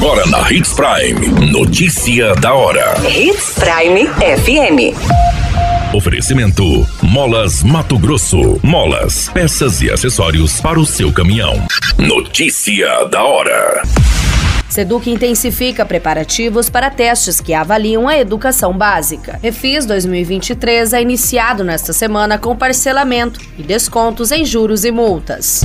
Agora na Hits Prime. Notícia da hora. Hits Prime FM. Oferecimento: Molas Mato Grosso. Molas, peças e acessórios para o seu caminhão. Notícia da hora. Seduc intensifica preparativos para testes que avaliam a educação básica. Refis 2023 é iniciado nesta semana com parcelamento e descontos em juros e multas.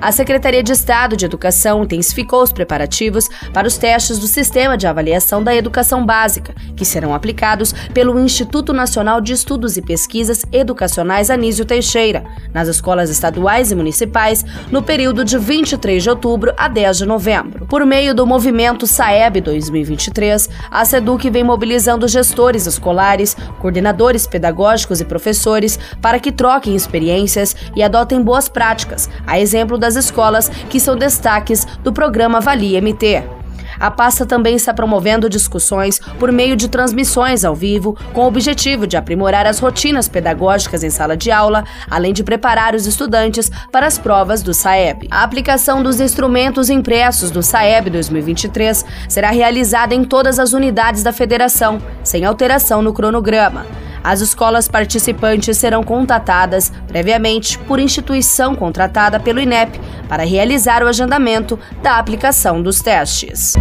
A Secretaria de Estado de Educação intensificou os preparativos para os testes do Sistema de Avaliação da Educação Básica, que serão aplicados pelo Instituto Nacional de Estudos e Pesquisas Educacionais Anísio Teixeira, nas escolas estaduais e municipais, no período de 23 de outubro a 10 de novembro. Por meio do movimento SAEB 2023, a SEDUC vem mobilizando gestores escolares, coordenadores pedagógicos e professores para que troquem experiências e adotem boas práticas, a exemplo das escolas que são destaques do programa Vali MT. A pasta também está promovendo discussões por meio de transmissões ao vivo, com o objetivo de aprimorar as rotinas pedagógicas em sala de aula, além de preparar os estudantes para as provas do SAEB. A aplicação dos instrumentos impressos do SAEB 2023 será realizada em todas as unidades da federação, sem alteração no cronograma. As escolas participantes serão contatadas previamente por instituição contratada pelo INEP para realizar o agendamento da aplicação dos testes.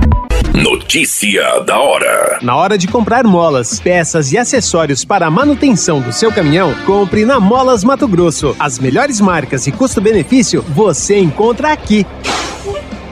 Notícia da hora. Na hora de comprar molas, peças e acessórios para a manutenção do seu caminhão, compre na Molas Mato Grosso. As melhores marcas e custo-benefício você encontra aqui.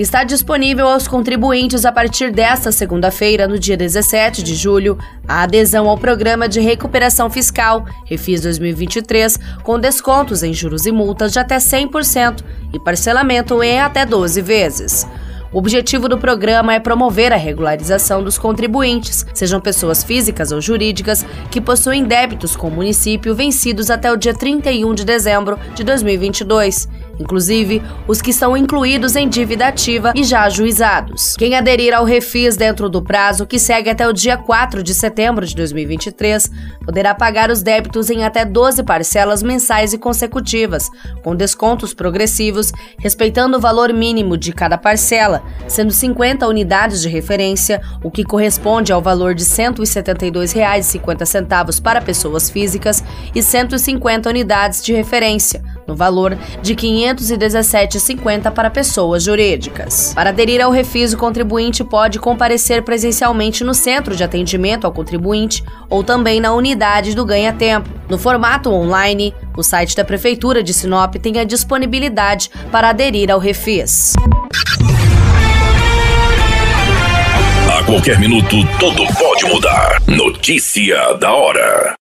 está disponível aos contribuintes a partir desta segunda-feira, no dia 17 de julho, a adesão ao Programa de Recuperação Fiscal, Refis 2023, com descontos em juros e multas de até 100% e parcelamento em até 12 vezes. O objetivo do programa é promover a regularização dos contribuintes, sejam pessoas físicas ou jurídicas, que possuem débitos com o município vencidos até o dia 31 de dezembro de 2022 inclusive os que são incluídos em dívida ativa e já ajuizados. Quem aderir ao refis dentro do prazo, que segue até o dia 4 de setembro de 2023, poderá pagar os débitos em até 12 parcelas mensais e consecutivas, com descontos progressivos, respeitando o valor mínimo de cada parcela, sendo 50 unidades de referência, o que corresponde ao valor de R$ 172,50 para pessoas físicas e 150 unidades de referência, no valor de R$ 517,50 para pessoas jurídicas. Para aderir ao refis, o contribuinte pode comparecer presencialmente no centro de atendimento ao contribuinte ou também na unidade do Ganha Tempo. No formato online, o site da Prefeitura de Sinop tem a disponibilidade para aderir ao refis. A qualquer minuto, tudo pode mudar. Notícia da hora.